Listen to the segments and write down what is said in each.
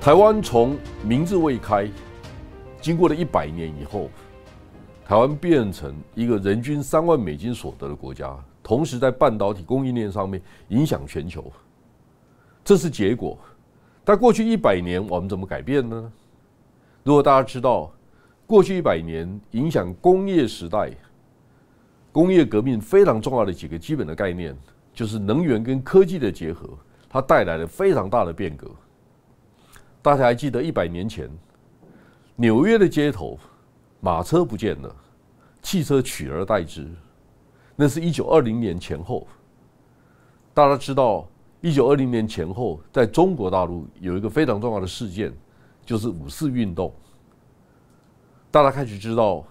台湾从明治未开，经过了一百年以后，台湾变成一个人均三万美金所得的国家，同时在半导体供应链上面影响全球，这是结果。但过去一百年我们怎么改变呢？如果大家知道，过去一百年影响工业时代、工业革命非常重要的几个基本的概念，就是能源跟科技的结合，它带来了非常大的变革。大家还记得一百年前，纽约的街头，马车不见了，汽车取而代之。那是一九二零年前后。大家知道，一九二零年前后，在中国大陆有一个非常重要的事件，就是五四运动。大家开始知道，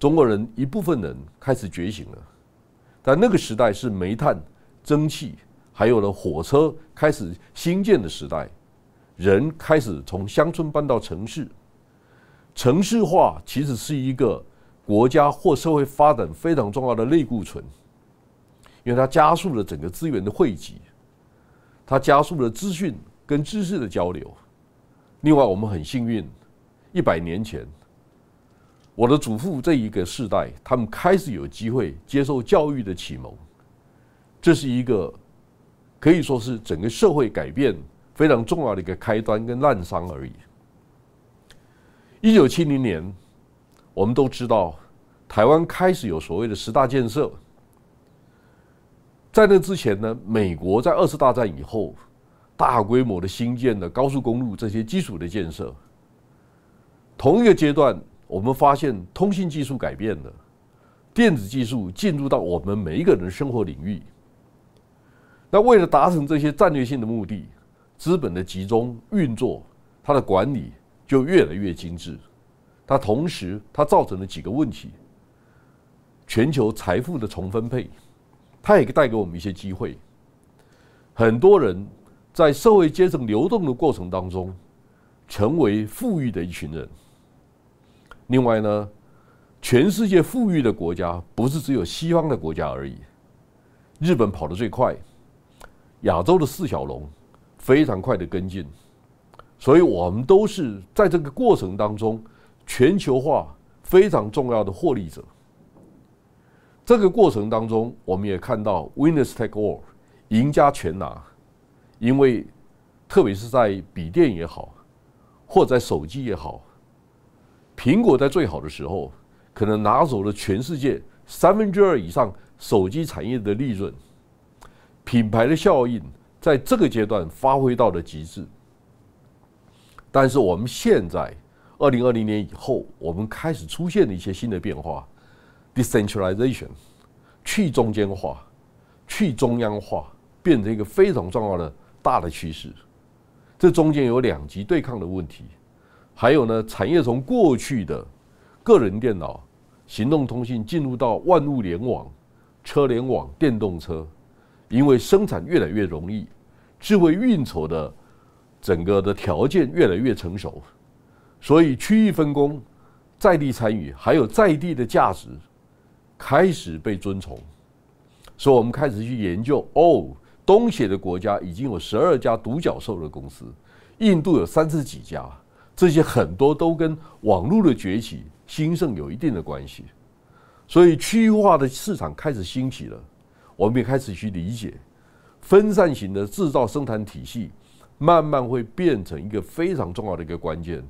中国人一部分人开始觉醒了。但那个时代是煤炭、蒸汽，还有了火车开始兴建的时代。人开始从乡村搬到城市，城市化其实是一个国家或社会发展非常重要的类固醇，因为它加速了整个资源的汇集，它加速了资讯跟知识的交流。另外，我们很幸运，一百年前，我的祖父这一个世代，他们开始有机会接受教育的启蒙，这是一个可以说是整个社会改变。非常重要的一个开端跟滥觞而已。一九七零年，我们都知道，台湾开始有所谓的十大建设。在那之前呢，美国在二次大战以后，大规模的新建的高速公路这些基础的建设。同一个阶段，我们发现通信技术改变了，电子技术进入到我们每一个人的生活领域。那为了达成这些战略性的目的，资本的集中运作，它的管理就越来越精致。它同时，它造成了几个问题：全球财富的重分配，它也带给我们一些机会。很多人在社会阶层流动的过程当中，成为富裕的一群人。另外呢，全世界富裕的国家不是只有西方的国家而已。日本跑得最快，亚洲的四小龙。非常快的跟进，所以我们都是在这个过程当中全球化非常重要的获利者。这个过程当中，我们也看到 winners take all，赢家全拿。因为特别是在笔电也好，或在手机也好，苹果在最好的时候，可能拿走了全世界三分之二以上手机产业的利润，品牌的效应。在这个阶段发挥到了极致，但是我们现在二零二零年以后，我们开始出现了一些新的变化，decentralization，去中间化、去中央化，变成一个非常重要的大的趋势。这中间有两极对抗的问题，还有呢，产业从过去的个人电脑、行动通信进入到万物联网、车联网、电动车。因为生产越来越容易，智慧运筹的整个的条件越来越成熟，所以区域分工、在地参与还有在地的价值开始被尊崇。所以我们开始去研究，哦，东协的国家已经有十二家独角兽的公司，印度有三十几家，这些很多都跟网络的崛起兴盛有一定的关系。所以区域化的市场开始兴起了。我们也开始去理解，分散型的制造生产体系，慢慢会变成一个非常重要的一个关键。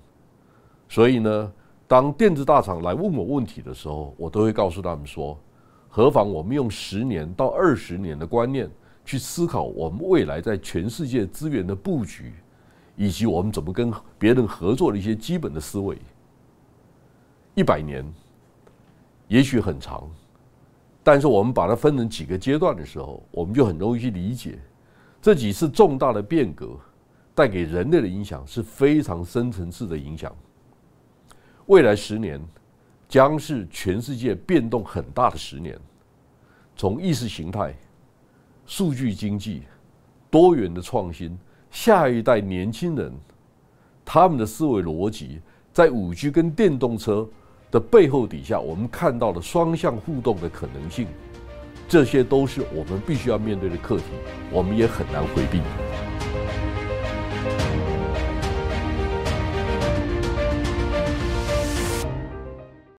所以呢，当电子大厂来问我问题的时候，我都会告诉他们说：，何妨我们用十年到二十年的观念去思考我们未来在全世界资源的布局，以及我们怎么跟别人合作的一些基本的思维。一百年，也许很长。但是我们把它分成几个阶段的时候，我们就很容易去理解，这几次重大的变革带给人类的影响是非常深层次的影响。未来十年将是全世界变动很大的十年，从意识形态、数据经济、多元的创新，下一代年轻人他们的思维逻辑，在五 G 跟电动车。的背后底下，我们看到了双向互动的可能性，这些都是我们必须要面对的课题，我们也很难回避。